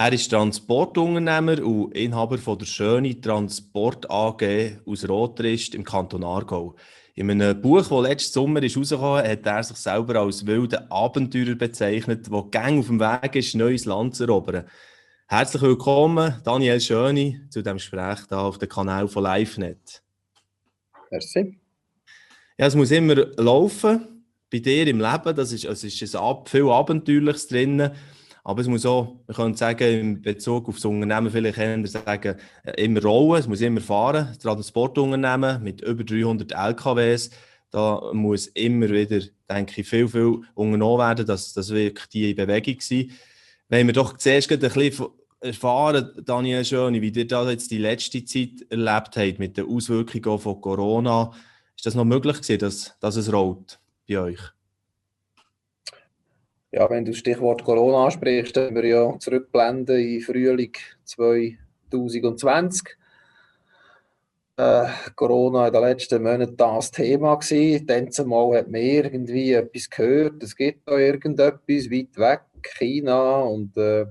Er ist Transportunternehmer und Inhaber von der Schöne Transport AG aus Rotrist im Kanton Aargau. In einem Buch, das letzten Sommer ist rausgekommen ist, hat er sich selber als wilden Abenteurer bezeichnet, der gang auf dem Weg ist, neues Land zu erobern. Herzlich willkommen, Daniel Schöni, zu diesem Gespräch hier auf dem Kanal von LiveNet. Merci. Ja, es muss immer laufen bei dir im Leben. Das ist, also ist ein viel Abenteuerliches drin. Aber es muss auch, man könnte sagen, in Bezug auf das Unternehmen, vielleicht können wir sagen, äh, immer rollen, es muss immer fahren. Das Transportunternehmen mit über 300 LKWs, da muss immer wieder, denke ich, viel, viel unternommen werden, dass das wirklich die Bewegung war. Wenn wir doch zuerst ein bisschen erfahren, Daniel Schöne, wie ihr das jetzt die letzte Zeit erlebt habt mit den Auswirkungen von Corona, ist das noch möglich gewesen, dass, dass es rollt bei euch? Ja, wenn du das Stichwort Corona ansprichst, dann wir ja zurückblenden in Frühling 2020. Äh, Corona in den letzten Monaten das Thema gewesen. Dann zumal hat man irgendwie etwas gehört, es gibt da irgendetwas weit weg, China und äh,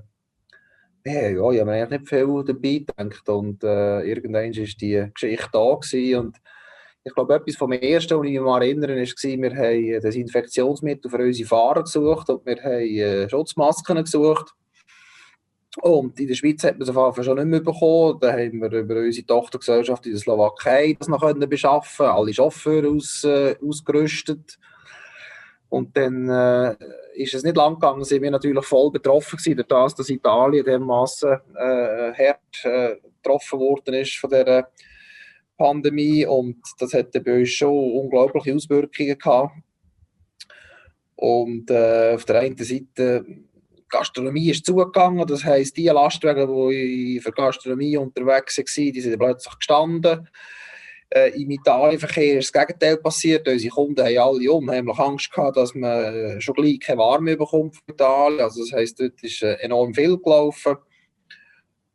ja, ich habe mir eigentlich nicht viel dabei gedacht und äh, irgendwann war die Geschichte da gewesen und ich glaube, etwas vom Ersten, was ich mich erinnere, war, wir haben das Infektionsmittel für unsere Fahrer gesucht und wir haben äh, Schutzmasken gesucht. Und in der Schweiz hat man es auf schon nicht mehr bekommen. Da haben wir über unsere Tochtergesellschaft in der Slowakei das noch können beschaffen alle Chauffeure aus, äh, ausgerüstet. Und dann äh, ist es nicht lang gegangen, sind wir natürlich voll betroffen gewesen, durch das, dass Italien dermaßen äh, hart äh, getroffen worden ist von dieser Pandemie und das hatte bei uns schon unglaubliche Auswirkungen gehabt. Und äh, auf der einen Seite Gastronomie ist zugegangen, das heisst, die Lastwagen, die für Gastronomie unterwegs waren, die sind plötzlich gestanden. Äh, Im Italienverkehr ist das Gegenteil passiert. Unsere Kunden haben alle unheimlich Angst gehabt, dass man äh, schon gleich keine Warme bekommt von Italien. Also das heisst, dort ist äh, enorm viel gelaufen.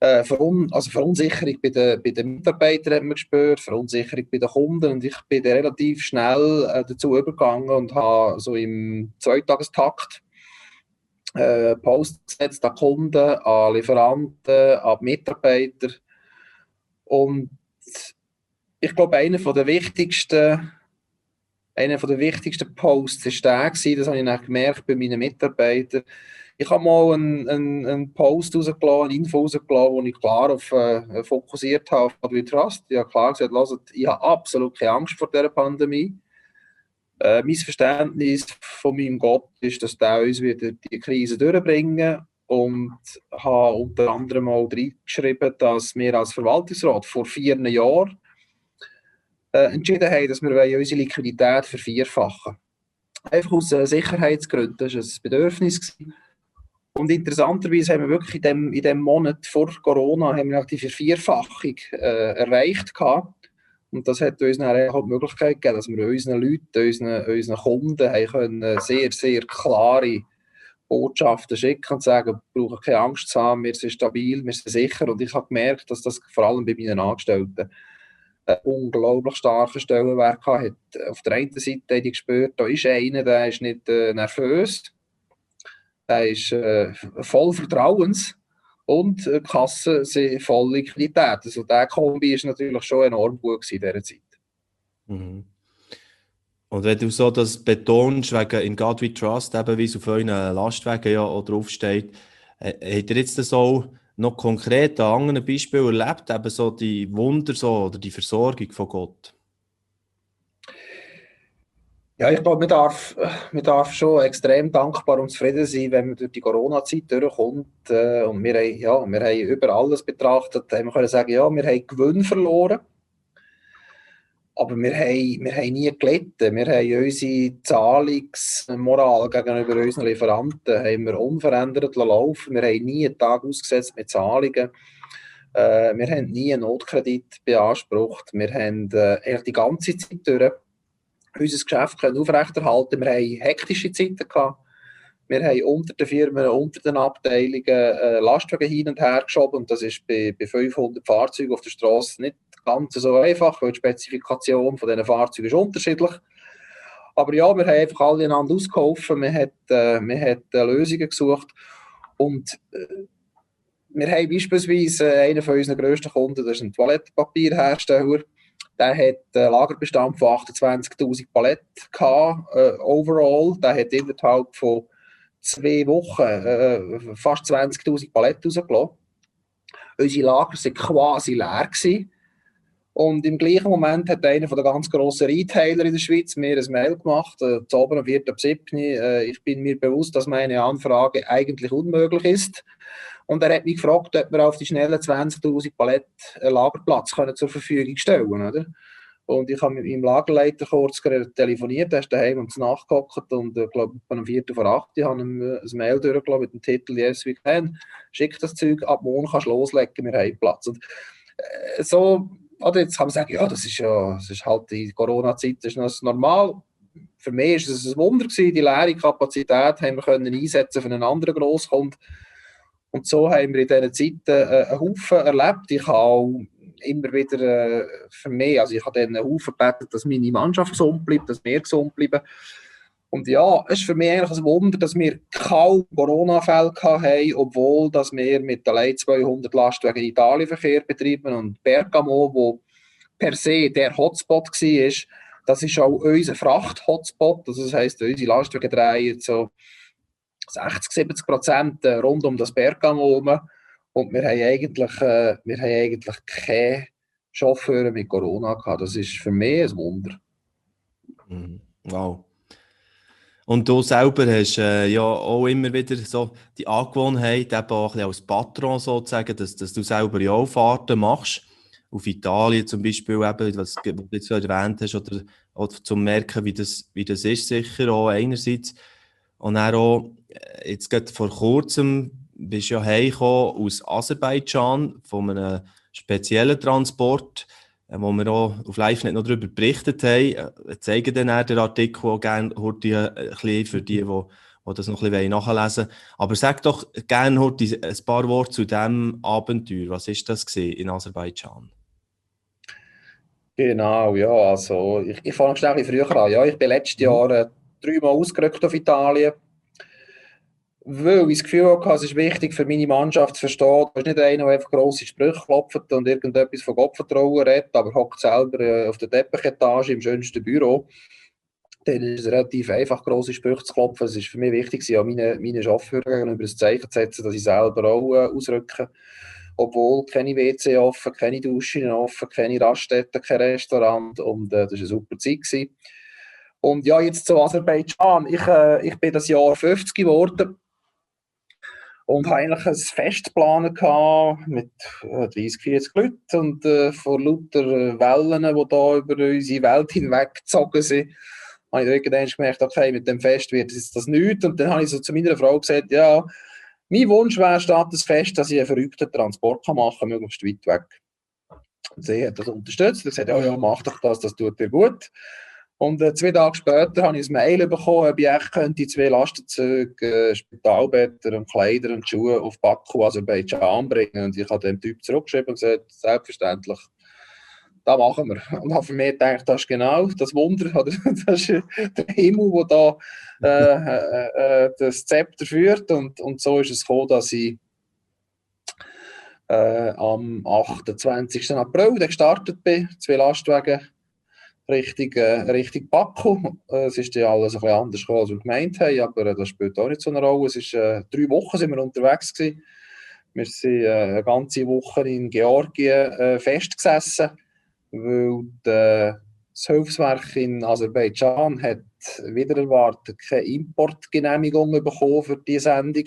Äh, Verun also Verunsicherung bei den, bei den Mitarbeitern hat man gespürt, Verunsicherung bei den Kunden. Und ich bin relativ schnell äh, dazu übergegangen und habe so im Zweitagestakt äh, Post gesetzt an Kunden, an Lieferanten, an Mitarbeiter. Und ich glaube, einer der wichtigsten einer der wichtigsten Posts war der, gewesen, das habe ich gemerkt bei meinen Mitarbeitern, ich habe mal einen, einen, einen Post rausgelassen, eine Info rausgelassen, wo ich klar auf, äh, fokussiert habe auf We Trust. Ich habe klar gesagt, hört, ich habe absolut keine Angst vor dieser Pandemie. Äh, mein Verständnis von meinem Gott ist, dass der uns wieder die Krise durchbringen und habe unter anderem mal reingeschrieben, dass wir als Verwaltungsrat vor vier Jahren äh, entschieden haben, dass wir unsere Liquidität vervierfachen Einfach aus äh, Sicherheitsgründen. Das war ein Bedürfnis. Gewesen. Und interessanterweise haben wir wirklich in dem, in dem Monat vor Corona haben wir die Vervierfachung äh, erreicht gehabt. Und das hat uns dann auch die Möglichkeit gegeben, dass wir unseren Leuten, unseren, unseren Kunden haben können sehr, sehr klare Botschaften schicken und sagen, wir brauchen keine Angst zu haben, wir sind stabil, wir sind sicher. Und ich habe gemerkt, dass das vor allem bei meinen Angestellten einen unglaublich starken Stellenwert hat. Auf der einen Seite habe ich gespürt, da ist einer, der ist nicht äh, nervös, er ist äh, voll Vertrauens und äh, Kassen sind voll Liquidität. Also der Kombi ist natürlich schon enorm gut in dieser Zeit. Mhm. Und wenn du so das betonst, wegen in God We Trust, eben wie es auf euren Lastwagen ja auch draufsteht, äh, habt ihr jetzt das auch noch konkret an anderen Beispielen erlebt, eben so die Wunder so, oder die Versorgung von Gott? Ja, ich glaube, man darf, man darf schon extrem dankbar und zufrieden sein, wenn man durch die Corona-Zeit durchkommt. Äh, und wir haben, ja, wir haben über alles betrachtet. Wir können sagen, ja, wir haben Gewinn verloren. Aber wir haben, wir haben nie gelitten. Wir haben unsere Zahlungsmoral gegenüber unseren Lieferanten haben wir unverändert laufen. Wir haben nie einen Tag ausgesetzt mit Zahlungen. Äh, wir haben nie einen Notkredit beansprucht. Wir haben äh, die ganze Zeit durch unser Geschäft können aufrechterhalten. Wir haben hektische Zeiten gehabt. Wir haben unter den Firmen, unter den Abteilungen äh, Lastwagen hin und her geschoben. Und das ist bei, bei 500 Fahrzeugen auf der Straße nicht ganz so einfach, weil die Spezifikation von diesen Fahrzeugen ist unterschiedlich. Aber ja, wir haben einfach alle einander ausgeholfen, wir haben, äh, äh, Lösungen gesucht. Und äh, wir haben beispielsweise einen von unseren grössten Kunden, das ist ein Toilettenpapierhersteller, der hat einen Lagerbestand von 28'000 Paletten gehabt, äh, overall. Der hat innerhalb von zwei Wochen äh, fast 20'000 Paletten rausgelassen. Unsere Lager waren quasi leer. Gewesen. Und im gleichen Moment hat einer der ganz grossen Retailer in der Schweiz mir ein Mail gemacht, äh, zu oben am 4. Äh, ich bin mir bewusst, dass meine Anfrage eigentlich unmöglich ist. Und er hat mich gefragt, ob wir auf die schnellen 20.000 Paletten Lagerplatz können zur Verfügung stellen können. Und ich habe mit meinem Lagerleiter kurz telefoniert, er ist daheim und nachgeguckt und ich äh, glaube, um 4 vor 8 habe ihm äh, ein Mail durchgelassen mit dem Titel «Yes, we can». Schick das Zeug, ab morgen kannst du loslegen, wir haben Platz. Und äh, so, oder jetzt kann man sagen, ja, das ist ja, das ist halt die Corona-Zeit, das ist normal. Für mich war es ein Wunder gewesen, die leere Kapazität haben wir können einsetzen für einen anderen Grosskunden. Und so haben wir in diesen Zeiten äh, einen Haufen erlebt. Ich habe auch immer wieder äh, für mich, also ich habe dann einen Haufen gebeten, dass meine Mannschaft gesund bleibt, dass wir gesund bleiben. Und ja, es ist für mich eigentlich ein Wunder, dass wir kaum Corona-Fälle haben, obwohl dass wir mit allein 200 Lastwagen in Italien Verkehr betreiben und Bergamo, wo per se der Hotspot war, das ist auch unser Fracht-Hotspot. Also das heisst, unsere Lastwagen drehen so 60, 70 Prozent äh, rund um das Bergamo herum. Und wir haben eigentlich, äh, wir haben eigentlich keine Chauffeure mit Corona gehabt. Das ist für mich ein Wunder. Mhm. Wow. Und du selber hast äh, ja auch immer wieder so die Angewohnheit, eben auch ein als Patron sozusagen, dass, dass du selber ja auch Fahrten machst. Auf Italien zum Beispiel, eben, was, du jetzt erwähnt hast, oder, oder zum merken, wie das, wie das ist, sicher auch einerseits. Und dann auch, jetzt gerade vor kurzem bist du ja heimgekommen aus Aserbaidschan von einem speziellen Transport, äh, wo wir auch auf Live nicht noch darüber berichtet haben. Wir äh, zeigen dann den Artikel auch gerne heute ein bisschen für die, die, die das noch ein bisschen nachlesen wollen. Aber sag doch gerne heute ein paar Worte zu diesem Abenteuer. Was war das in Aserbaidschan? Genau, ja, also ich, ich fange schnell ein früher an. Ja, ich bin letztes. Jahr äh, dreimal ausgerückt auf Italien, weil ich das Gefühl hatte, es ist wichtig für meine Mannschaft zu verstehen, du bist nicht einer, der einfach grosse Sprüche klopft und irgendetwas von Gottvertrauen redet, aber hockt selber äh, auf der Teppichetage im schönsten Büro. Dann ist es relativ einfach, grosse Sprüche zu klopfen. Es ist für mich wichtig, ja, meine, meine Chauffeure gegenüber ein Zeichen zu setzen, dass ich selber auch äh, ausrücke. Obwohl keine WC offen, keine Duschen offen, keine Raststätten, kein Restaurant und äh, das war eine super Zeit. Gewesen. Und ja, jetzt zu Aserbaidschan. Ich, äh, ich bin das Jahr 50 geworden und habe eigentlich ein Fest geplant mit äh, 30, 40 Leuten und äh, vor lauter äh, Wellen, die da über unsere Welt hinweggezogen sind, habe ich irgendwann gemerkt, okay, mit dem Fest wird das nichts. Und dann habe ich so zu meiner Frau gesagt, ja, mein Wunsch wäre statt das Fest, dass ich einen verrückten Transport machen kann, möglichst weit weg. Und sie hat das unterstützt. Hat gesagt, ja, ja, mach doch das, das tut dir gut. Und äh, zwei Tage später habe ich ein Mail bekommen, ob ich könnte zwei Lastenzüge, äh, Spitalbetten und Kleider und Schuhe auf Baku, Aserbaidschan bringen. Und ich habe dem Typ zurückgeschrieben und gesagt, selbstverständlich, das machen wir. Und habe für mich gedacht, das ist genau das Wunder, das ist der Himmel, der da äh, äh, äh, das Zepter führt. Und, und so ist es gekommen, dass ich äh, am 28. April gestartet bin, zwei Lastwagen Richtung, äh, Richtung Baku. Äh, es ist ja alles ein bisschen anders gekommen, als wir gemeint haben, aber äh, das spielt auch nicht so eine Rolle. Es ist, äh, drei Wochen sind wir unterwegs gewesen. Wir sind äh, eine ganze Woche in Georgien festgesessen, weil die, das Hilfswerk in Aserbaidschan hat wieder erwartet keine Importgenehmigung bekommen für diese Sendung.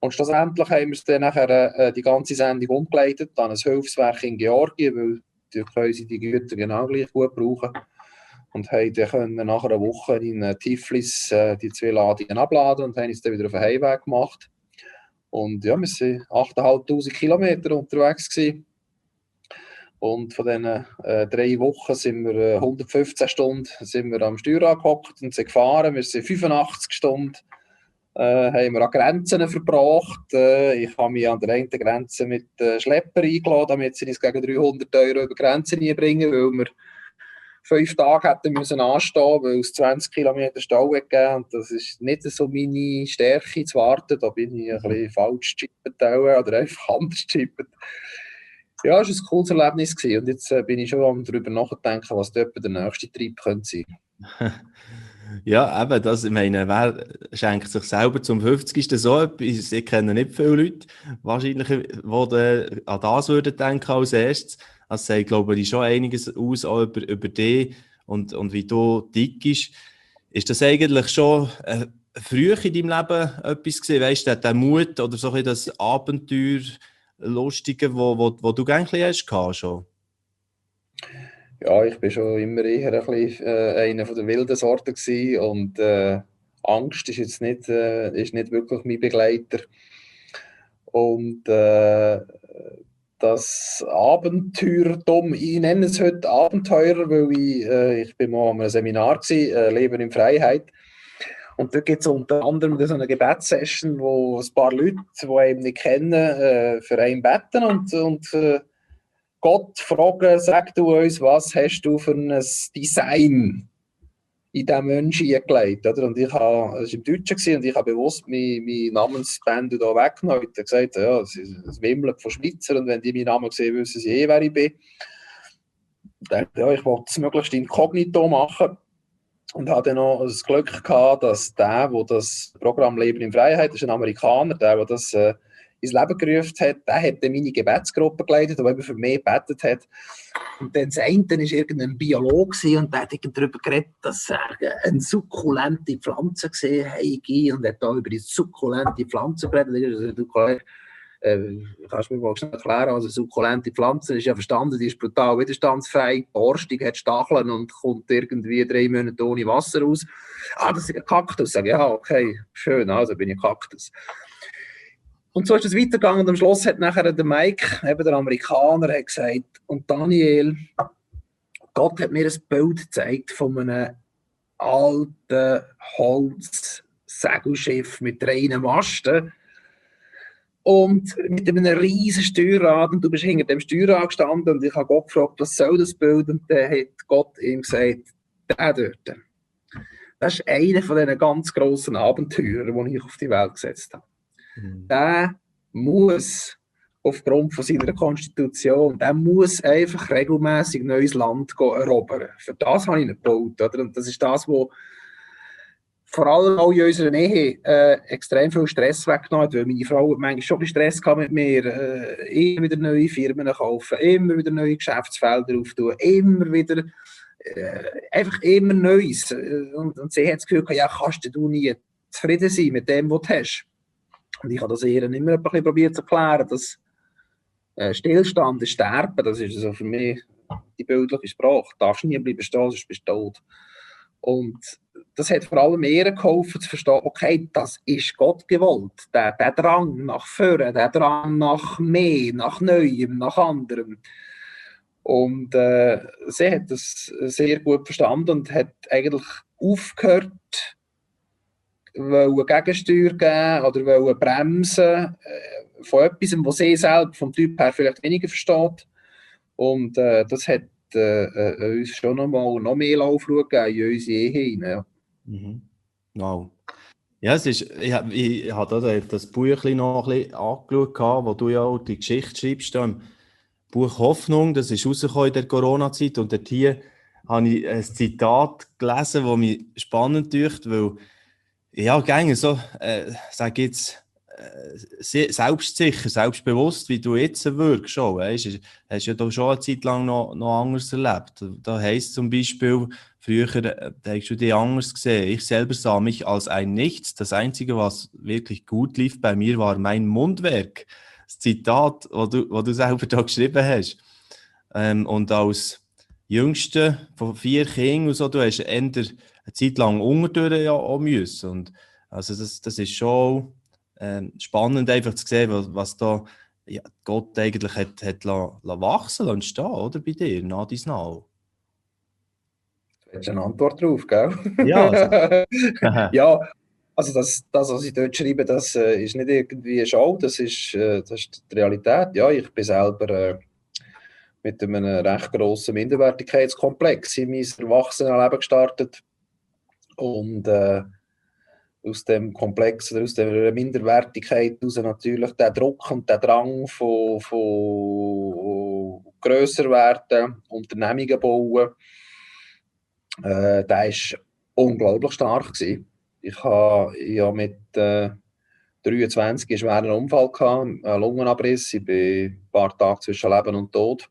Und schlussendlich haben wir dann nachher die ganze Sendung umgeleitet an ein Hilfswerk in Georgien, weil die können sie die Güter genau gleich gut brauchen. Und haben dann können nach einer Woche in äh, Tiflis äh, die zwei Ladungen abladen und haben uns dann wieder auf den Heimweg gemacht. Und ja, wir waren 8'500 Kilometer unterwegs. Gewesen. Und von diesen äh, drei Wochen sind wir äh, 115 Stunden sind wir am Steuer angehockt und sind gefahren. Wir sind 85 Stunden äh, haben wir an Grenzen verbracht. Äh, ich habe mich an der einen Grenze mit äh, Schlepper eingeladen, damit sie uns gegen 300 Euro über Grenzen bringen, weil wir fünf Tage hätten müssen anstehen, weil es 20 Kilometer Stau gegeben und das ist nicht so meine Stärke zu warten. Da bin ich ein bisschen falsch gechippet oder einfach anders gechippet. Ja, es war ein cooles Erlebnis gewesen. und jetzt äh, bin ich schon am darüber nachdenken, was dort der nächste Trieb könnte sein. Ja, eben, das, ich meine, wer schenkt sich selber zum 50. so etwas? Ich kenne nicht viele Leute, wahrscheinlich, die an das würden denken als erstes. Das sagt, glaube ich, schon einiges aus auch über, über dich und, und wie du dick ist. Ist das eigentlich schon äh, früh in deinem Leben etwas gewesen? Weißt du, der Mut oder so ein das Abenteuer, Lustige, wo, wo, wo du eigentlich hast schon? Ja, ich bin schon immer eher ein bisschen, äh, einer von der wilden Sorten und äh, Angst ist jetzt nicht, äh, ist nicht wirklich mein Begleiter. Und äh, das Abenteuertum, ich nenne es heute Abenteurer, weil ich, äh, ich bin mal an einem Seminar gewesen, äh, Leben in Freiheit. Und da gibt es unter anderem so eine Gebetssession, wo ein paar Leute, die einen nicht kennen, für einen beten und, und Gott fragen, sag du uns, was hast du für ein Design in diesen Menschen eingelegt? Oder? Und ich habe, das war im Deutschen und ich habe bewusst meine, meine Namensbände hier weggenommen. Ich habe gesagt, ja, es, es wimmelt von Schweizer und wenn die meinen Namen sehen, wissen sie eh, wer ich bin. Ich dachte, ja, ich wollte es möglichst inkognito machen und hatte dann noch das Glück gehabt, dass der, der das Programm Leben in Freiheit, ist ein Amerikaner, der, der das äh, ins Leben gerufen hat, der hat dann meine Gebetsgruppe geleitet, der eben für mich gebetet hat. Und dann das eine war irgendein Biologe und der hat darüber geredet, dass er eine sukkulente Pflanze gesehen habe und hat da über die sukkulente Pflanze geredet. Äh, kannst du mir mal schnell erklären, also sukkulente Pflanze ist ja verstanden, die ist brutal widerstandsfähig, borstig, hat Stacheln und kommt irgendwie drei Monate ohne Wasser raus. Ah, das ist ein Kaktus. Sag ich, ja, okay, schön, also bin ich Kaktus. Und so ist es weitergegangen und am Schluss hat nachher der Mike, eben der Amerikaner, hat gesagt, und Daniel, Gott hat mir ein Bild gezeigt von einem alten Holz-Segelschiff mit drei Masten und mit einem riesen Steuerrad und du bist hinter dem Steuerrad gestanden und ich habe Gott gefragt, was soll das Bild und dann hat Gott ihm gesagt, der dort. Das ist einer von diesen ganz grossen Abenteuern, die ich auf die Welt gesetzt habe. Mhm. Der muss aufgrund von seiner Konstitution, der muss einfach regelmäßig neues Land erobern. Für das habe ich ihn gebaut. Oder? Und das ist das, was vor allem auch in unserer Nähe äh, extrem viel Stress weggenommen hat, weil meine Frau hat manchmal schon Stress gehabt mit mir, äh, immer wieder neue Firmen kaufen, immer wieder neue Geschäftsfelder auftun, immer wieder äh, einfach immer Neues. Und, und sie hat das Gefühl, ja, kannst du nie zufrieden sein mit dem, was du hast. Und ich habe das ihr immer ein bisschen probiert zu erklären, dass äh, Stillstand ist Sterben, das ist also für mich die bildliche Sprache. Du darfst nie bleiben stehen, sonst bist du tot. Und das hat vor allem mir geholfen zu verstehen, okay, das ist Gott gewollt. Der, der Drang nach vorne, der Drang nach mehr, nach Neuem, nach anderem. Und äh, sie hat das sehr gut verstanden und hat eigentlich aufgehört, wollen Gegensteuer geben oder wollen bremsen äh, von etwas, was sie selbst vom Typ her vielleicht weniger versteht. Und äh, das hat äh, äh uns schon noch mal noch mehr Laufruhe gegeben in unsere Ehe hinein. Mhm. Wow. Ja, es ist, ich, ich, ich habe das Buch noch ein bisschen angeschaut, wo du ja auch die Geschichte schreibst, im Buch Hoffnung, das ist rausgekommen in der Corona-Zeit und dort hier habe ich ein Zitat gelesen, das mich spannend dünkt, weil ja, gerne so, äh, sag jetzt, äh, selbstsicher, selbstbewusst, wie du jetzt wirkst, schon, weißt, hast ja da schon eine Zeit lang noch, noch anders erlebt. Da heisst zum Beispiel, früher äh, hast du die anders gesehen. Ich selber sah mich als ein Nichts. Das Einzige, was wirklich gut lief bei mir, war mein Mundwerk. Das Zitat, das du, du selber da geschrieben hast. Ähm, und als Jüngste von vier Kindern und so, du hast eher eine Zeit lang unterdurch ja auch müssen. Und also das, das ist schon äh, spannend, einfach zu sehen, was, was da ja, Gott eigentlich hat, hat la, la wachsen und stehen, oder bei dir, nach dies nach. Du hast eine Antwort drauf, gell? Ja. Also. ja, also das, das, was ich dort schreibe, das äh, ist nicht irgendwie eine Show, das ist, äh, das ist die Realität. Ja, ich bin selber äh, mit einem recht grossen Minderwertigkeitskomplex in mein Erwachsenenleben gestartet. Und äh, aus dem Komplex oder aus der Minderwertigkeit heraus natürlich der Druck und der Drang von, von grösser werden, Unternehmungen bauen, äh, der war unglaublich stark. Gewesen. Ich habe ja mit äh, 23 einen schweren Unfall gehabt, einen Lungenabriss. Ich bin ein paar Tage zwischen Leben und Tod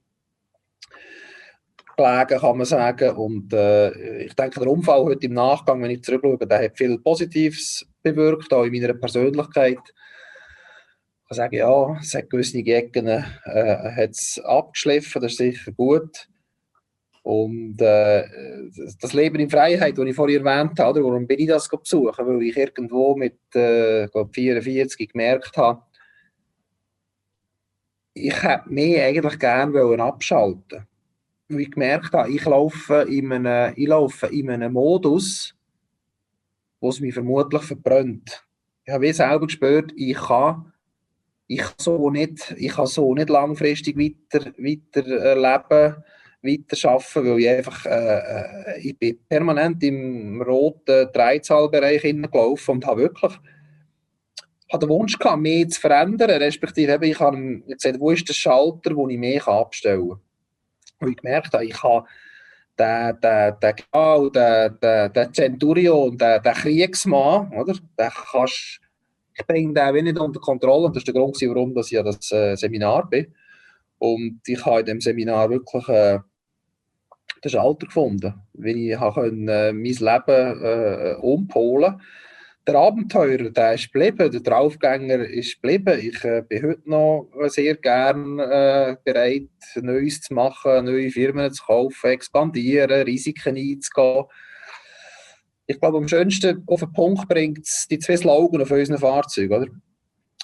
gelegen, kann man sagen. Und äh, ich denke, der Unfall heute im Nachgang, wenn ich zurückschaue, der hat viel Positives bewirkt, auch in meiner Persönlichkeit. Ich kann sagen, ja, es hat gewisse Ecken äh, abgeschliffen, das ist sicher gut. Und äh, das Leben in Freiheit, das ich vorhin erwähnt habe, warum bin ich das besuchen? Weil ich irgendwo mit äh, 44 gemerkt habe, ich hätte mich eigentlich gerne abschalten Weil ich gemerkt habe, ich laufe in einem, ich laufe in einem Modus, wo es mich vermutlich verbrennt. Ich habe selber gespürt, ich kann, ich so nicht, ich kann so nicht langfristig weiter, weiter leben weiter arbeiten, weil ich einfach, äh, äh, ich bin permanent im roten Dreizahlbereich gelaufen und habe wirklich habe den Wunsch gehabt, mehr zu verändern, respektive ich habe gesagt, wo ist der Schalter, wo ich mehr abstellen kann. Ich gemerkt habe, ich habe den, den, den, den, den, den Centurion, den, den Kriegsmann, oder? Den kannst, ich bringe den unter Kontrolle und das ist der Grund, warum ich ja das äh, Seminar bin. Und ich habe in dem Seminar wirklich äh, den Schalter gefunden, wie ich können, äh, mein Leben äh, umpolen Der Abenteurer, der ist geblieben, der Draufgänger ist geblieben. Ich äh, bin heute noch sehr gern äh, bereit, Neues zu machen, neue Firmen zu kaufen, expandieren, Risiken einzugehen. Ich glaube, am schönsten auf den Punkt bringt es die zwei Slogan auf unseren Fahrzeugen. Oder?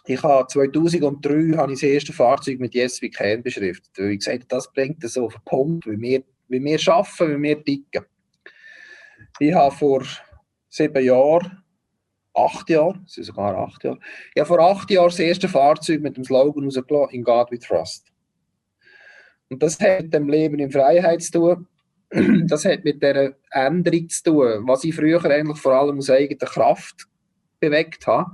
Ich habe 2003 habe ich das erste Fahrzeug mit Yes We Can beschriftet. Weil ich gesagt das bringt es auf den Punkt, weil wir wie wir arbeiten, wie wir ticken. Ich habe vor sieben Jahren, acht Jahren, es sind sogar acht Jahre, ich habe vor acht Jahren das erste Fahrzeug mit dem Slogan rausgelassen, in God we trust. Und das hat mit dem Leben in Freiheit zu tun. Das hat mit der Änderung zu tun, was ich früher eigentlich vor allem aus eigener Kraft bewegt habe,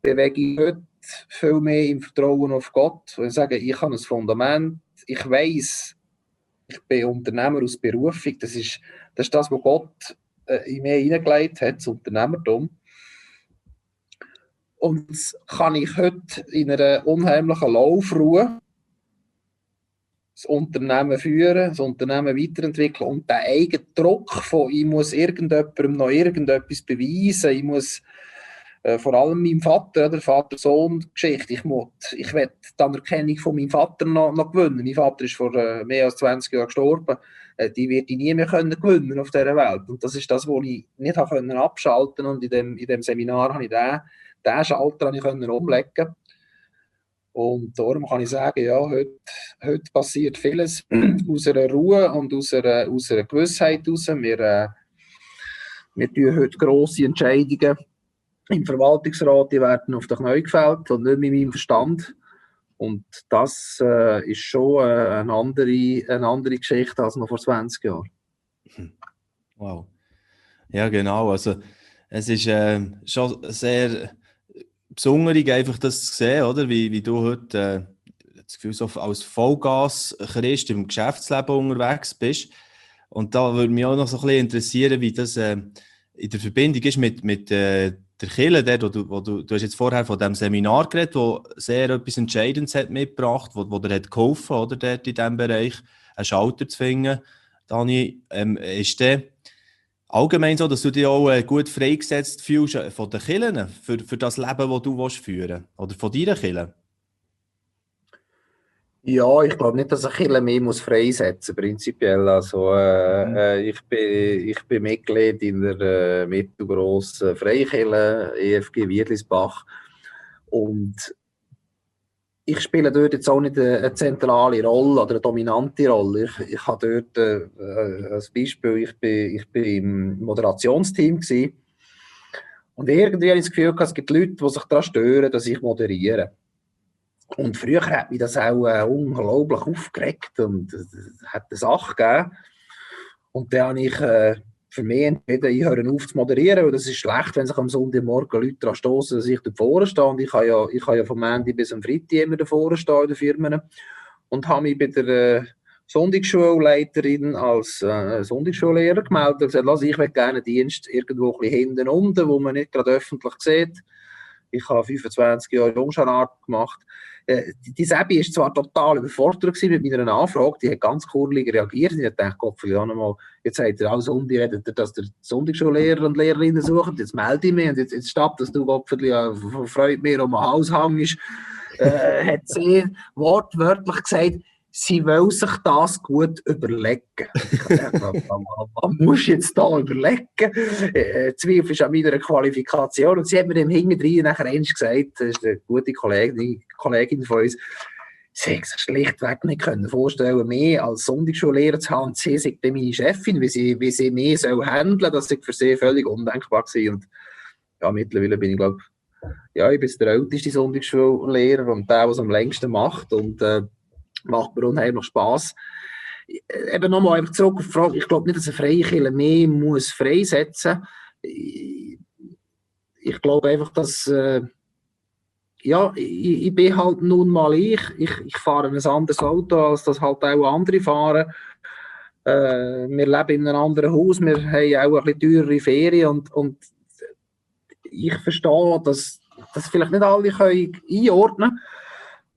bewege ich heute viel mehr im Vertrauen auf Gott. Und sage, ich habe ein Fundament, ich weiß, ich bin Unternehmer aus Berufung. Das ist das, ist das was Gott äh, in mir hineingelegt hat, das Unternehmertum. Und das kann ich heute in einer unheimlichen Laufruhe das Unternehmen führen, das Unternehmen weiterentwickeln und der eigene Druck von, ich muss irgendjemandem noch irgendetwas beweisen, ich muss äh, vor allem meinem Vater, der Vater-Sohn-Geschichte. Ich, ich will die Anerkennung von meinem Vater noch, noch gewinnen. Mein Vater ist vor äh, mehr als 20 Jahren gestorben. Äh, die werde ich nie mehr können gewinnen auf dieser Welt. Und das ist das, was ich nicht habe können abschalten Und in dem, in dem Seminar habe ich den, den Schalter ich können umlegen und darum kann ich sagen, ja, heute, heute passiert vieles aus einer Ruhe und aus einer, aus einer Gewissheit heraus. Wir, äh, wir tun heute grosse Entscheidungen im Verwaltungsrat, die werden auf den Knöchel gefällt und nicht mit meinem Verstand. Und das äh, ist schon äh, eine, andere, eine andere Geschichte als noch vor 20 Jahren. Hm. Wow. Ja, genau. Also, es ist äh, schon sehr besonderig, einfach das zu sehen, oder? Wie, wie du heute äh, das Gefühl, so als Vollgas-Christ im Geschäftsleben unterwegs bist. Und da würde mich auch noch so ein bisschen interessieren, wie das äh, in der Verbindung ist mit, mit äh, der Kille, dort, wo du, wo du, du hast jetzt vorher von dem Seminar geredet, wo sehr etwas Entscheidendes hat mitgebracht, wo, wo dir hat geholfen, oder, dort in diesem Bereich, einen Schalter zu finden. Dani, ähm, ist der allgemein so, dass du dich auch äh, gut freigesetzt fühlst äh, von den Killen für, für das Leben, das du führen willst? Oder von deinen Killen? Ja, ich glaube nicht, dass ich ein mehr muss freisetzen muss, prinzipiell. Also, äh, mhm. äh, ich, bin, ich bin Mitglied in der äh, mittelgrossen Freikirche EFG Wiedlisbach und ich spiele dort jetzt auch nicht eine, zentrale Rolle oder eine dominante Rolle. Ich, ich habe dort äh, als Beispiel, ich bin, ich bin im Moderationsteam gewesen, und irgendwie habe ich das Gefühl, es gibt Leute, die sich daran stören, dass ich moderiere. Und früher hat mich das auch äh, unglaublich aufgeregt und äh, hat eine Sache gegeben. Und dann habe ich äh, für mich entschieden, ich höre auf zu moderieren, weil das ist schlecht, wenn sich am Sonntagmorgen Leute daran stoßen, dass ich davor stehe. Und ich kann ja, ich kann ja vom Ende bis am Freitag immer davor stehen in den Firmen. Und habe mich bei der äh, Sonntagsschulleiterin als äh, Sonntagsschullehrer gemeldet und gesagt, lass, ich möchte gerne einen Dienst irgendwo ein bisschen hinten unten, wo man nicht gerade öffentlich sieht. Ich habe 25 Jahre Jungscharart gemacht. Äh, die Sebi war zwar total überfordert mit meiner Anfrage, die hat ganz kurlig reagiert. Ich dachte, Gott, nochmal, jetzt sagt er, alles Sonntag redet dass der Sonntagsschullehrer und Lehrerinnen sucht, jetzt melde ich mich und jetzt, jetzt statt, dass du Gott, ja, freut mir um den Hals hängst, äh, hat sie wortwörtlich gesagt, sie will sich das gut überlegen. was muss jetzt da überlegen? Äh, Zweifel ist an meiner Qualifikation. Und sie hat mir im Hinterdrein nachher eins gesagt, das ist eine gute Kollegin, Kollegin von uns, sie hätte sich schlichtweg nicht können vorstellen mehr als Sonntagsschullehrer zu haben. Sie sagt meine Chefin, wie sie, wie sie mehr soll handeln, das ist für sie völlig undenkbar gewesen. Und ja, mittlerweile bin ich, glaube ja, ich bin der älteste Sonntagsschullehrer und der, der es am längsten macht. Und äh, macht mir unheimlich Spass. Äh, eben nochmal einfach zurück auf die Frage, ich glaube nicht, dass ein Freikiller mehr muss freisetzen ich, ich glaube einfach, dass äh, ja, ich, ich, bin halt nun mal ich. ich. Ich fahre ein anderes Auto, als das halt auch andere fahren. Äh, wir leben in einem anderen Haus, wir haben auch ein bisschen teurere Ferien und, und ich verstehe, dass das vielleicht nicht alle können einordnen können.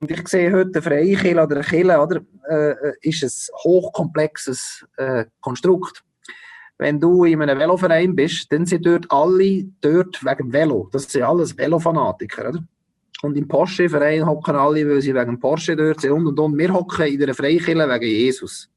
Und ich sehe heute eine freie Kille oder eine Kille, oder, äh, ist ein hochkomplexes äh, Konstrukt. Wenn du in einem Veloverein bist, dann sind dort alle dort wegen Velo. Das sind alles Velofanatiker, oder? Und im Porsche-Verein hocken alle, weil sie wegen Porsche dort sind und und und. Wir hocken in einer Freikille wegen Jesus.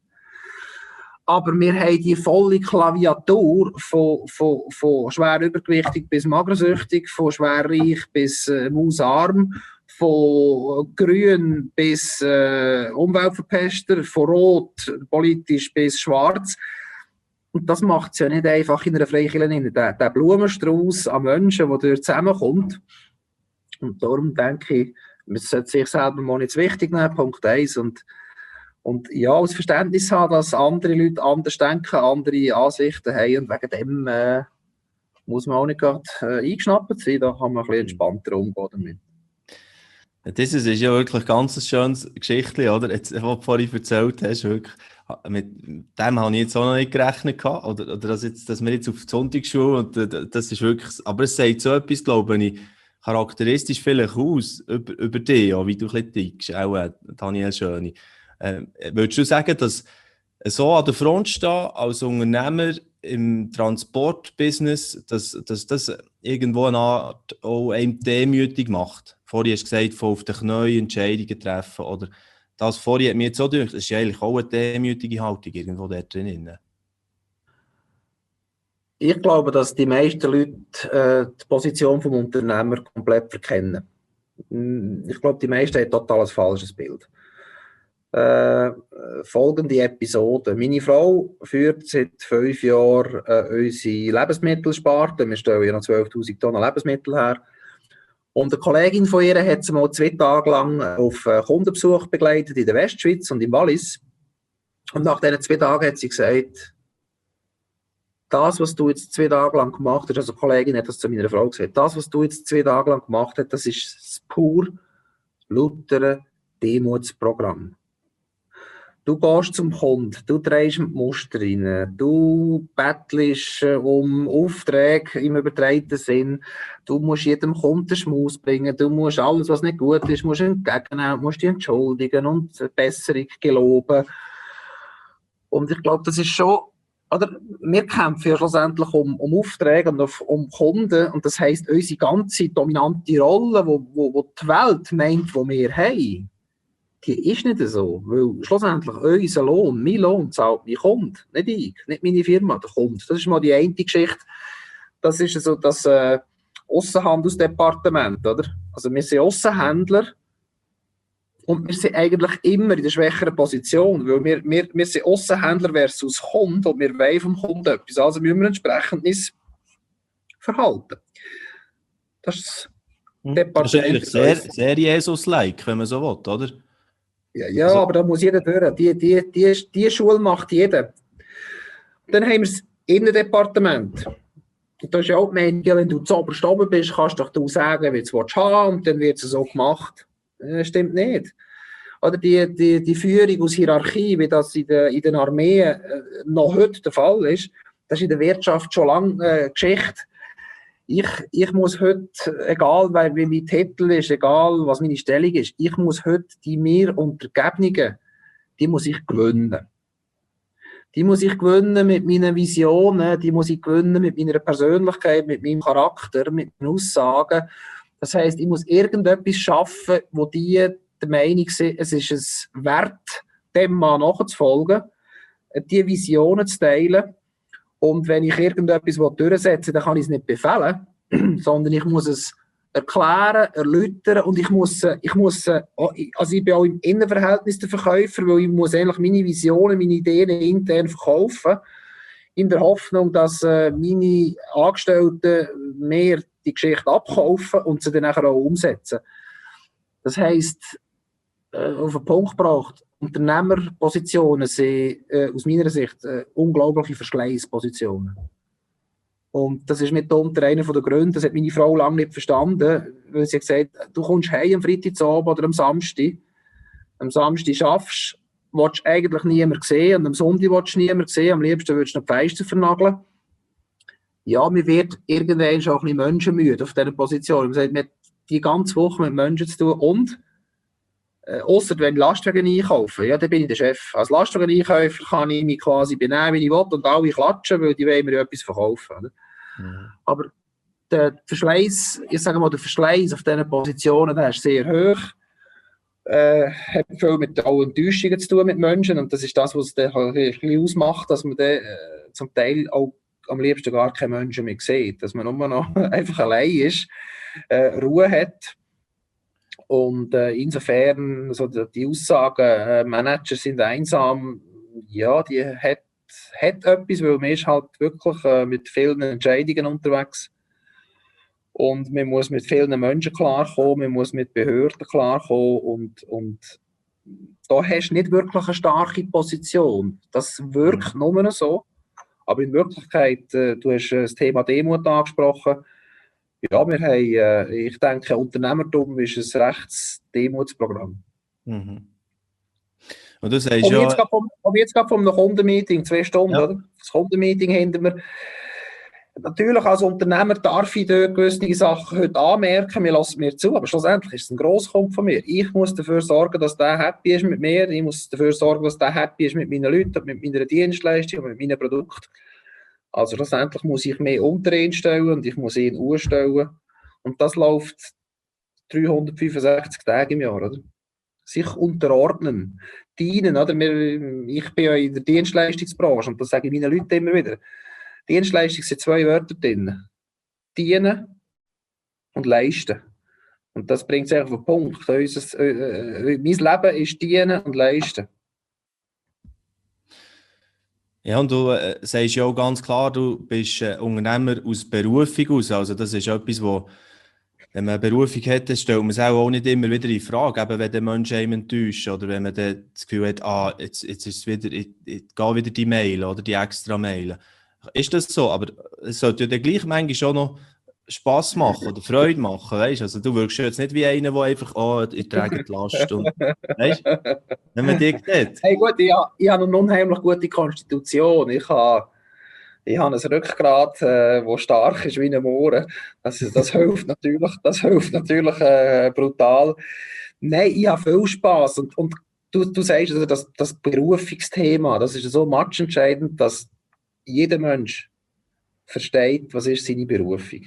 Aber wir haben die volle Klaviatur von, von, von schwer übergewichtig bis magersüchtig, von schwerreich bis äh, mausarm von grün bis äh, Umweltverpester, von rot politisch bis schwarz. Und das macht es ja nicht einfach in einer Freikirche. Der, der Blumenstrauß an Menschen, der dort zusammenkommt. Und darum denke ich, man sollte sich selber mal nicht wichtig nehmen, Punkt 1. Und, und ja, das Verständnis haben, dass andere Leute anders denken, andere Ansichten haben und wegen dem äh, muss man auch nicht gerade äh, eingeschnappt sein, da kann man ein bisschen entspannter umgehen damit. Das ist ja wirklich ein ganz schönes Geschichte, oder? Jetzt, was du vorhin erzählt hast, wirklich, mit dem habe ich jetzt auch noch nicht gerechnet gehabt, oder, oder dass, jetzt, dass wir jetzt auf die Sonntagsschule und das ist wirklich, aber es sagt so etwas, glaube ich, charakteristisch vielleicht aus über, über dich, auch wie du ein tickst, auch äh, Daniel Schöni. Äh, würdest du sagen, dass so an der Front stehen als Unternehmer im Transportbusiness, dass, dass das irgendwo eine Art auch einem demütig macht? Vorhin hast du gesagt, von auf den Knien Entscheidungen treffen. Oder das vorhin hat mir jetzt so gedacht, das ist eigentlich auch eine demütige Haltung irgendwo da drin. Ich glaube, dass die meisten Leute äh, die Position des Unternehmers komplett verkennen. Hm, ich glaube, die meisten haben total ein falsches Bild. Äh, folgende Episode. Meine Frau führt seit fünf Jahren äh, unsere Lebensmittelsparte. Wir stellen ja noch 12.000 Tonnen Lebensmittel her. Und eine Kollegin von ihr hat sie mal zwei Tage lang auf äh, Kundenbesuch begleitet in der Westschweiz und im Wallis. Und nach diesen zwei Tagen hat sie gesagt, das, was du jetzt zwei Tage lang gemacht hast, also eine Kollegin hat das zu meiner Frau gesagt, das, was du jetzt zwei Tage lang gemacht hast, das ist das pur lautere Demutsprogramm. Du gehst zum Kunden, du drehst mit Muster rein, du bettelst äh, um Aufträge im übertreiten Sinn, du musst jedem Kunden Schmaus bringen, du musst alles, was nicht gut ist, musst entgegennehmen, musst dich entschuldigen und Besserung geloben. Und ich glaube, das ist schon, oder wir kämpfen ja schlussendlich um, um Aufträge und auf, um Kunden und das heisst, unsere ganze dominante Rolle, wo, wo, wo die Welt meint, wo wir haben, die ist nicht so. Weil schlussendlich unser Lohn, mein Lohn zahlt mein Kunde, nicht ich, nicht meine Firma, der Kunde. Das ist mal die eine Geschichte. Das ist so das äh, Aussenhandelsdepartement, oder? Also wir sind Aussenhändler und wir sind eigentlich immer in der schwächeren Position, weil wir, wir, wir sind Aussenhändler versus Kunde und wir wollen vom Kunden etwas. Also müssen wir entsprechend uns verhalten. Das ist Departement. Das ist eigentlich sehr, sehr Jesus-like, wenn man so will, oder? Ja, ja also, aber da muss jeder durch. Die, die, die, die Schule macht jeder. Dann haben wir das Innendepartement. Das ist ja auch die Meinung, wenn du zu oberst oben bist, kannst du doch sagen, wie du es haben und dann wird es so gemacht. Das stimmt nicht. Oder die, die, die Führung aus Hierarchie, wie das in den, in den Armeen äh, noch heute der Fall ist, das ist in der Wirtschaft schon lange äh, Geschichte. Ich, ich muss heute, egal wie mein Titel ist, egal was meine Stellung ist, ich muss heute die mir Untergebenen, die muss ich gewinnen. Die muss ich gewinnen mit meinen Visionen, die muss ich gewinnen mit meiner Persönlichkeit, mit meinem Charakter, mit meinen Aussagen. Das heißt, ich muss irgendetwas schaffen, wo die der Meinung sind, es ist es wert, dem Mann nachzufolgen, die Visionen zu teilen und wenn ich irgendetwas durchsetzen will, dann kann ich es nicht befehlen, sondern ich muss es erklären, erläutern und ich muss, ich muss, also ich bin auch im Innenverhältnis der Verkäufer, weil ich muss eigentlich meine Visionen, meine Ideen intern verkaufen, in der Hoffnung, dass äh, meine Angestellten mehr die Geschichte abkaufen und sie dann auch umsetzen. Das heisst, äh, auf den Punkt gebracht, Unternehmerpositionen sind äh, aus meiner Sicht äh, unglaubliche Verschleißpositionen. Und das ist mitunter einer der Gründe, das hat meine Frau lange nicht verstanden, weil sie gesagt hat, du kommst heim am Freitagabend oder am Samstag, am Samstag schaffst, willst du eigentlich niemand sehen und am Sonntag willst du niemand sehen, am liebsten würdest du noch die Feister vernageln. Ja, mir wird irgendwann schon ein bisschen menschenmüde auf dieser Position. Man sagt, man hat die ganze Woche mit Menschen zu tun und äh, Außer wenn Lastwagen einkaufen, ja, dann bin ich der Chef. Als Lastwagen-Einkäufer kann ich mich quasi benehmen, wie ich will, und alle klatschen, weil die wollen mir etwas verkaufen. Mhm. Aber der Verschleiß, ich sage mal, der Verschleiß auf diesen Positionen, der ist sehr hoch. Äh, hat viel mit allen Enttäuschungen zu tun mit Menschen und das ist das, was es dann halt ein bisschen ausmacht, dass man dann äh, zum Teil auch am liebsten gar keine Menschen mehr sieht, dass man nur noch einfach allein ist, äh, Ruhe hat und äh, insofern, so die, die Aussage, äh, Manager sind einsam, ja, die hat, hat etwas, weil man ist halt wirklich äh, mit vielen Entscheidungen unterwegs. Und man muss mit vielen Menschen klarkommen, man muss mit Behörden klarkommen und, und da hast du nicht wirklich eine starke Position. Das wirkt mhm. nur so. Aber in Wirklichkeit, äh, du hast äh, das Thema Demut angesprochen, ja, wir haben, äh, ich denke, Unternehmertum ist ein rechtes Demutsprogramm. Mhm. Und du sagst ja... Jetzt vom, jetzt gerade vom Kundenmeeting, zwei Stunden, ja. oder? Das Kundenmeeting hinter mir. Natürlich als Unternehmer darf ich dort gewisse Sachen heute anmerken, mir lassen mir zu, aber schlussendlich ist es ein Grosskund von mir. Ich muss dafür sorgen, dass der happy ist mit mir, ich muss dafür sorgen, dass der happy ist mit meinen Leuten, mit meiner Dienstleistung, mit meinen Produkten. Also schlussendlich muss ich mehr unter ihn stellen und ich muss ihn urstellen. Und das läuft 365 Tage im Jahr, oder? Sich unterordnen, dienen, oder? Ich bin ja in der Dienstleistungsbranche und das sage ich meinen Leuten immer wieder. Dienstleistung sind zwei Wörter drin. Dienen und leisten. Und das bringt es auf den Punkt. Unser, äh, äh, mein Leben ist dienen und leisten. Ja, und du äh, sagst ja auch ganz klar, du bist äh, Unternehmer aus Berufung aus. Also das ist etwas, wo, wenn man eine Berufung hat, stellt man es auch, nicht immer wieder in Frage, eben wenn der Mensch einem enttäuscht oder wenn man dann das Gefühl hat, ah, jetzt, jetzt ist es wieder, ich, ich gehe wieder die Mail oder die extra Mail. Ist das so? Aber es sollte ja dann gleich manchmal schon noch Spass machen oder Freude machen, weißt Also du wirkst jetzt nicht wie einer, der einfach, oh, ich trage die Last und, weißt wenn man dich sieht. Hey gut, ich, ich habe eine unheimlich gute Konstitution. Ich habe, ich habe ein Rückgrat, äh, das stark ist wie ein Mohren. Das, das hilft natürlich, das hilft natürlich äh, brutal. Nein, ich habe viel Spass und, und du, du sagst, also das, das Berufungsthema, das ist so matchentscheidend, dass jeder Mensch versteht, was ist seine Berufung.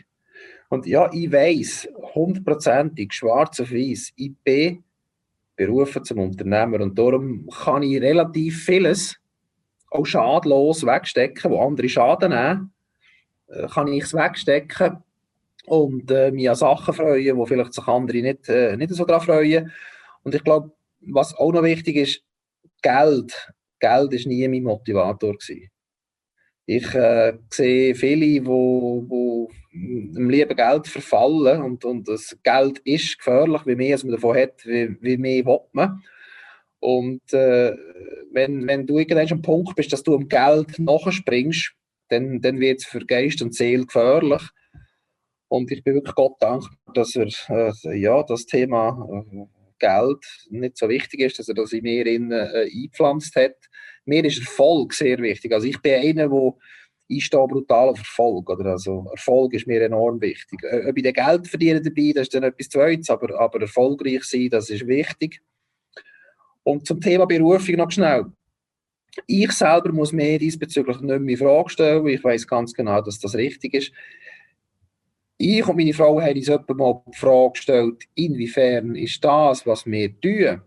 Und ja, ich weiß hundertprozentig, schwarz auf weiß, ich bin berufen zum Unternehmer und darum kann ich relativ vieles auch schadlos wegstecken, wo andere Schaden nehmen, äh, kann ich es wegstecken und äh, mich an Sachen freuen, wo vielleicht sich andere nicht, äh, nicht so daran freuen. Und ich glaube, was auch noch wichtig ist, Geld. Geld ist nie mein Motivator gewesen. Ich äh, sehe viele, die dem lieben Geld verfallen und, und das Geld ist gefährlich, wie mehr als man davon hat, wie, wie mehr will man. Und äh, wenn, wenn du irgendwann am Punkt bist, dass du am Geld nachspringst, dann, dann wird es für Geist und Seele gefährlich. Und ich bin wirklich Gott dankbar, dass er äh, ja, das Thema äh, Geld nicht so wichtig ist, dass er das in mir äh, eingepflanzt hat. Mir ist Erfolg sehr wichtig. Also ich bin einer, der ich stehe brutal auf Erfolg. Oder? Also Erfolg ist mir enorm wichtig. Ob ich Geld verdiene dabei, das ist dann etwas Zweites, aber, aber erfolgreich sein, das ist wichtig. Und zum Thema Berufung noch schnell. Ich selber muss mir diesbezüglich nicht mehr Frage stellen. Ich weiß ganz genau, dass das richtig ist. Ich und meine Frau haben uns mal die Frage gestellt, inwiefern ist das, was wir tun,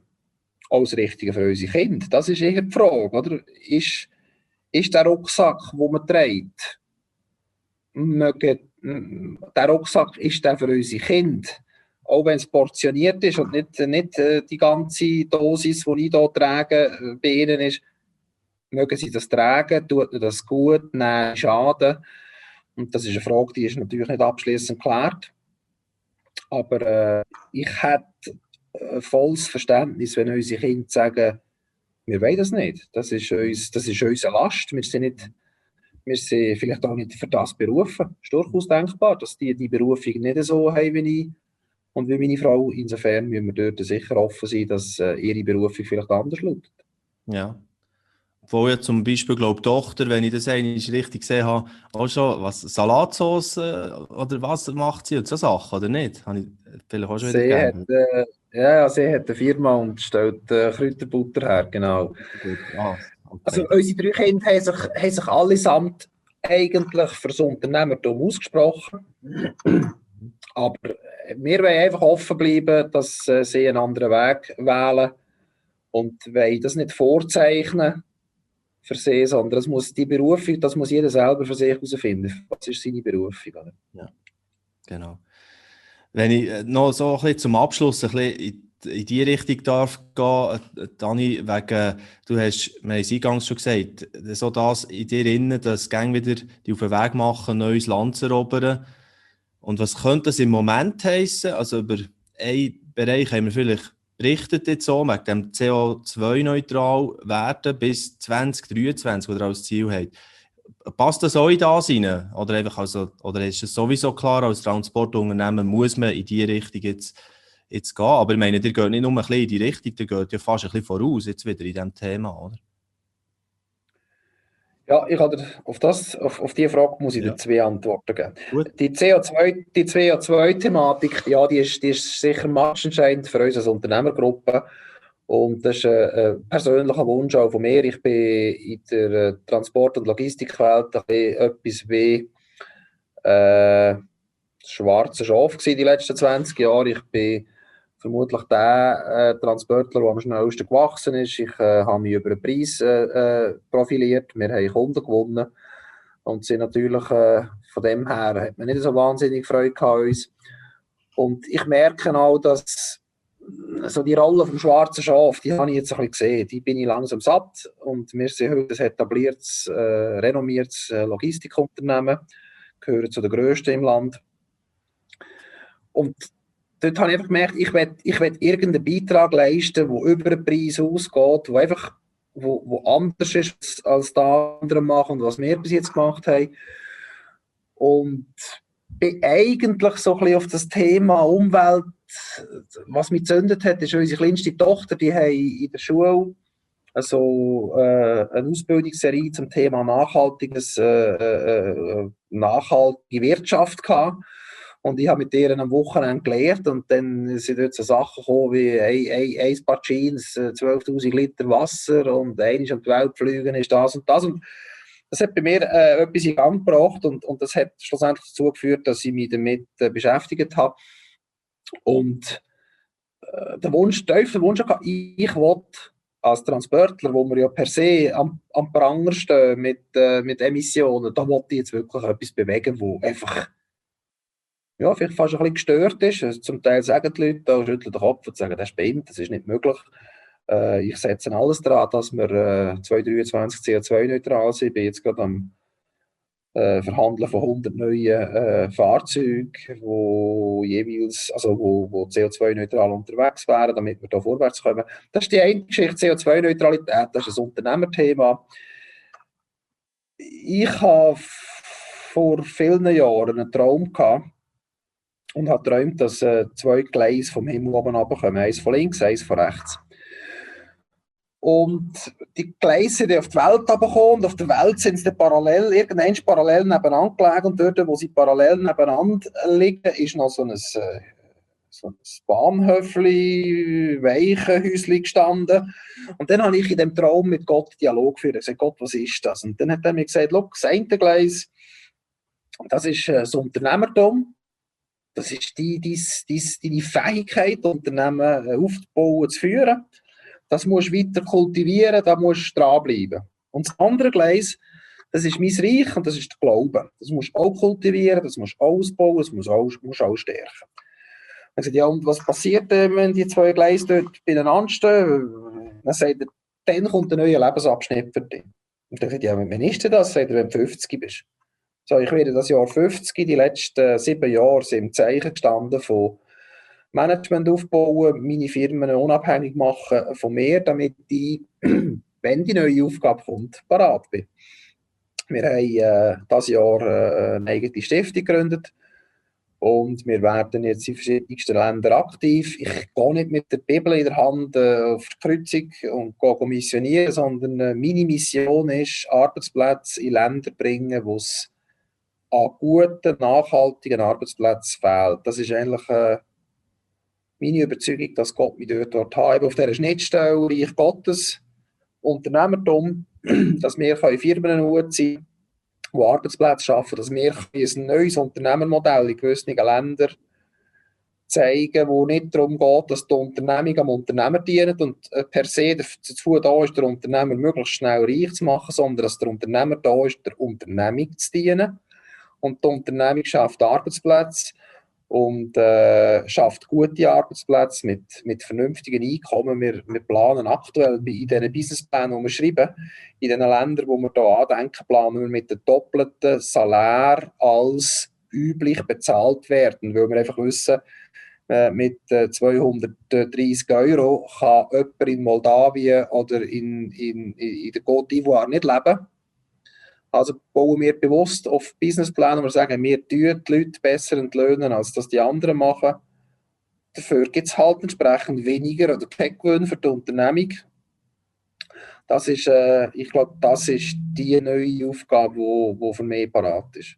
auch das Richtige für unsere Kinder? Das ist eher die Frage, oder? Ist, ist der Rucksack, den man trägt, der Rucksack ist der für unsere Kinder? Auch wenn es portioniert ist und nicht, nicht äh, die ganze Dosis, die ich hier trage, äh, bei ihnen ist, mögen sie das tragen, tut ihnen das gut, nein, Schaden. Und das ist eine Frage, die ist natürlich nicht abschließend geklärt. Aber äh, ich hätte äh, volles Verständnis, wenn unsere Kinder sagen, wir wollen das nicht. Das ist, uns, das ist unsere Last. Wir sind, nicht, wir sind vielleicht auch nicht für das berufen. Es ist durchaus denkbar, dass die die Berufung nicht so haben wie ich und wie meine Frau. Insofern müssen wir dort sicher offen sein, dass äh, ihre Berufung vielleicht anders lautet. Ja, wo ja zum Beispiel, glaube Tochter, wenn ich das eigentlich richtig gesehen habe, auch schon was, Salatsauce äh, oder was macht sie und so Sachen, oder nicht? Habe ich vielleicht auch schon sie hat, äh, Ja, sie hat eine Firma und stellt äh, Kräuterbutter her, genau. Ah, okay. Also unsere drei Kinder haben sich, haben sich allesamt eigentlich für das Unternehmertum ausgesprochen. Aber wir wollen einfach offen bleiben, dass äh, sie einen anderen Weg wählen und wollen das nicht vorzeichnen für sie, sondern das muss die Berufung, das muss jeder selber für sich herausfinden. Was ist seine Berufung? Oder? Ja, genau. Wenn ich äh, noch so ein bisschen zum Abschluss ein bisschen in, in die Richtung darf gehen, äh, Dani, wegen, du hast, wir haben eingangs schon gesagt, so das in dir innen, dass Gang wieder die auf den Weg machen, neues Land zu erobern. Und was könnte das im Moment heißen? Also über einen Bereich haben wir vielleicht richtet jetzt so, mit dem CO2-neutral werden bis 2023, oder als Ziel hat. Passt das auch in das rein? Oder, einfach also, oder ist es sowieso klar, als Transportunternehmen muss man in die Richtung jetzt, jetzt gehen? Aber ich meine, ihr geht nicht nur ein bisschen in die Richtung, ihr geht ja fast ein bisschen voraus jetzt wieder in diesem Thema, oder? Ja, ich habe auf, das, auf, auf die Frage muss ich ja. dir zwei Antworten geben. Gut. Die CO2, die CO2-Thematik, ja, die ist, die ist sicher matchentscheidend für uns als Unternehmergruppe. Und das ist ein, ein persönlicher Wunsch auch von mir. Ich bin in der äh, Transport- und Logistikwelt etwas wie äh, schwarze Schaf die letzten 20 Jahre. Ich bin vermutlich der äh, Transportler, der am schnellsten gewachsen ist. Ich äh, habe mich über den Preis äh, äh, profiliert. Wir haben Kunden gewonnen. Und sind natürlich äh, von dem her hat man nicht so wahnsinnig Freude an uns. Und ich merke auch, dass so die Rolle vom schwarzen Schaf, die habe ich jetzt ein bisschen gesehen. Die bin ich langsam satt. Und wir sind heute ein etabliertes, äh, renommiertes äh, Logistikunternehmen, gehören zu den grössten im Land. Und dort habe ich einfach gemerkt, ich will, ich will irgendeinen Beitrag leisten, der über den Preis ausgeht, der einfach wo, wo anders ist, als die anderen machen und was wir bis jetzt gemacht haben. Und bin eigentlich so ein bisschen auf das Thema Umwelt, was mich gezündet hat, ist unsere kleinste Tochter, die haben in der Schule also, äh, eine Ausbildungsserie zum Thema nachhaltiges, äh, äh, äh nachhaltige Wirtschaft gehabt. Und ich habe mit denen am Wochenende gelernt und dann sind dort so Sachen gekommen wie ein, ein, ein paar Jeans, 12'000 äh, Liter Wasser und eines um die Welt fliegen ist das und das. Und das hat bei mir äh, etwas in Gang gebracht und, und das hat schlussendlich dazu geführt, dass ich mich damit äh, beschäftigt habe. Und äh, der Wunsch, tiefste Wunsch, ich, ich will als Transportler, wo wir ja per se am, am Pranger stehen mit, äh, mit Emissionen, da wollte ich jetzt wirklich etwas bewegen, wo einfach ja, vielleicht fast ein bisschen gestört ist. Also zum Teil sagen die Leute, da schütteln den Kopf und sagen, das spinnt, das ist nicht möglich. Äh, ich setze alles daran, dass wir äh, 2023 CO2-neutral sind. Ich bin jetzt gerade am äh, Verhandeln von 100 neuen äh, Fahrzeugen, wo jeweils, also wo, wo CO2-neutral unterwegs wären, damit wir da vorwärts kommen. Das ist die eine Geschichte, CO2-Neutralität, das ist ein Unternehmerthema. Ich habe vor vielen Jahren einen Traum gehabt und habe geträumt, dass äh, zwei Gleise vom Himmel oben runterkommen, eins von links, eins von rechts. Und die Gleise sind auf die Welt und auf der Welt sind sie parallel, irgendwann parallel nebeneinander gelegen und dort, wo sie parallel nebeneinander liegen, ist noch so ein, äh, so ein Bahnhöfli, Weichenhäuschen gestanden. Und dann habe ich in dem Traum mit Gott Dialog geführt. Ich sagte, Gott, was ist das? Und dann hat er mir gesagt, schau, das eine Gleis, das ist äh, das Unternehmertum. Das ist die, die, die, deine Fähigkeit, Unternehmen äh, aufzubauen, zu führen. Das musst du weiter kultivieren, da musst du dranbleiben. Und das andere Gleis, das ist mein Reich und das ist der Glaube. Das musst du auch kultivieren, das musst du ausbauen, das musst du auch, auch stärken. Dann sagt ja, und was passiert, wenn die zwei Gleise dort beieinander stehen? Dann sagt er, dann kommt ein neuer Lebensabschnitt für dich. Und dann sagt er, ja, wann ist denn das? Sagt er, wenn du 50 bist. So, ich werde das Jahr 50, die letzten sieben Jahre sind im Zeichen gestanden von Management aufbauen, meine Firmen unabhängig machen von mir, damit ich, wenn die neue Aufgabe kommt, parat bin. Wir haben äh, dieses Jahr äh, eine eigene Stiftung gegründet und wir werden jetzt in verschiedensten Ländern aktiv. Ich gehe nicht mit der Bibel in der Hand äh, auf die Kreuzung und gehe missionieren, sondern äh, meine Mission ist, Arbeitsplätze in Länder bringen, wo es an guten, nachhaltigen Arbeitsplätzen fehlt. Das ist eigentlich äh, meine Überzeugung, dass Gott mich dort, dort hat, auf dieser Schnittstelle Reich Gottes, Unternehmertum, dass wir Firmen sein die Arbeitsplätze schaffen, dass wir ein neues Unternehmermodell in gewissen Ländern zeigen, wo nicht darum geht, dass die Unternehmung am Unternehmer dient und äh, per se dazu da ist, der Unternehmer möglichst schnell reich zu machen, sondern dass der Unternehmer da ist, der Unternehmung zu dienen. Und die Unternehmung schafft Arbeitsplätze und äh, schafft gute Arbeitsplätze mit, mit vernünftigen Einkommen. Wir, wir planen aktuell in diesen Businessplänen, die wir schreiben, in den Ländern, wo wir hier andenken, planen wir mit dem doppelten Salär als üblich bezahlt werden, weil wir einfach wissen, äh, mit 230 äh, Euro kann jemand in Moldawien oder in, in, in der Côte d'Ivoire nicht leben also bauen wir bewusst auf Businesspläne, wo wir sagen, wir tun die Leute besser entlöhnen, als das die anderen machen. Dafür gibt es halt entsprechend weniger oder kein Gewinn für die Unternehmung. Das ist, äh, ich glaube, das ist die neue Aufgabe, die wo, wo für mich parat ist.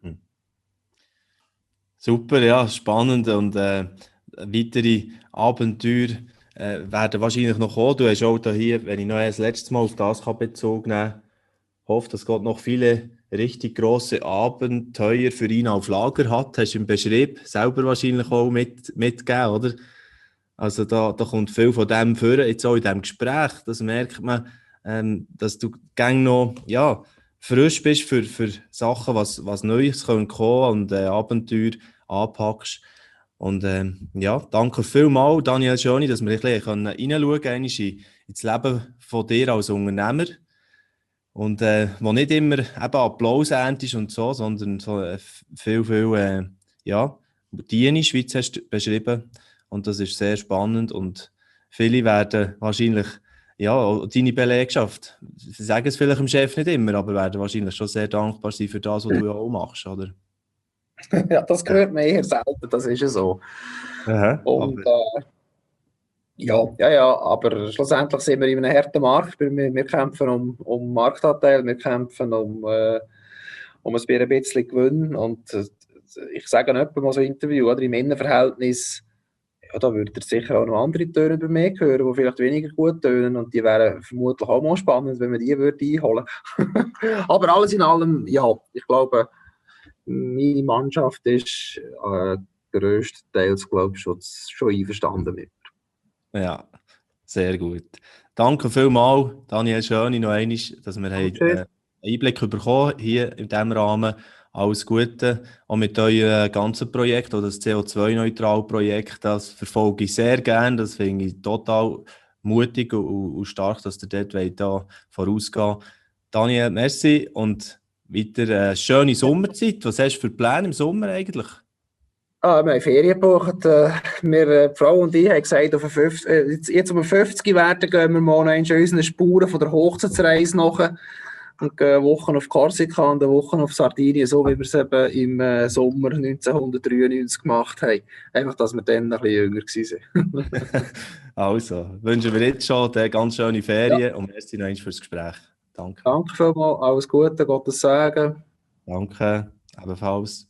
Hm. Super, ja, spannend und äh, weitere Abenteuer äh, werden wahrscheinlich noch kommen. Du hast auch hier, wenn ich noch das letzte Mal auf das Bezug nehmen kann, hoffe, dass Gott noch viele richtig große Abenteuer für ihn auf Lager hat. Hast du im Beschrieb selber wahrscheinlich auch mit, mitgegeben, oder? Also da, da kommt viel von dem vor, jetzt auch in diesem Gespräch. Das merkt man, ähm, dass du gang noch ja, frisch bist für, für Sachen, was, was Neues kommen und äh, Abenteuer anpackst. Und ähm, ja, danke vielmals, Daniel Schöni, dass wir ein bisschen reinschauen können in, ins Leben von dir als Unternehmer. Und äh, wo nicht immer eben Applaus ist und so, sondern so äh, viel, viel, äh, ja, die Schweiz hast du beschrieben. Und das ist sehr spannend und viele werden wahrscheinlich, ja, deine Belegschaft, sie sagen es vielleicht dem Chef nicht immer, aber werden wahrscheinlich schon sehr dankbar sein für das, was du ja auch machst, oder? ja, das gehört mir eher selten, das ist ja so. Aha, und äh, ja, ja, ja, aber schlussendlich sind wir in einem harten Markt. Wir, wir kämpfen um, um Marktanteil, wir kämpfen um, äh, um ein bisschen Gewinn. Und äh, ich sage nicht mal so ein Interview, oder im Innenverhältnis, ja, da würde ihr sicher auch noch andere Töne bei mir hören, die vielleicht weniger gut tönen und die wären vermutlich auch mal spannend, wenn man die würde einholen Aber alles in allem, ja, ich glaube, meine Mannschaft ist äh, größtenteils, glaube ich, schon, schon einverstanden mit. Ja, sehr gut. Danke vielmals, Daniel Schöni, noch einmal, dass wir okay. einen Einblick bekommen hier in diesem Rahmen. Alles Gute. Auch mit eurem ganzen Projekt, oder das CO2-Neutral-Projekt, das verfolge ich sehr gerne. Das finde ich total mutig und, stark, dass ihr dort da vorausgehen Daniel, merci und weiter eine schöne Sommerzeit. Was hast du für Pläne im Sommer eigentlich? Ah, wir haben Ferien gebucht. Äh, wir, äh, die Frau und ich haben gesagt, auf 50, äh, jetzt, jetzt um 50 werden gehen wir mal in unseren Spuren von der Hochzeitsreise nach und gehen Wochen auf Korsika und eine Woche auf Sardinien, so wie wir es eben im Sommer 1993 gemacht haben. Einfach, dass wir dann ein bisschen jünger waren. also, wünschen wir jetzt schon eine ganz schöne Ferien ja. und merci noch für das Gespräch. Danke. Danke vielmals, alles Gute, Gottes Segen. Danke, ebenfalls.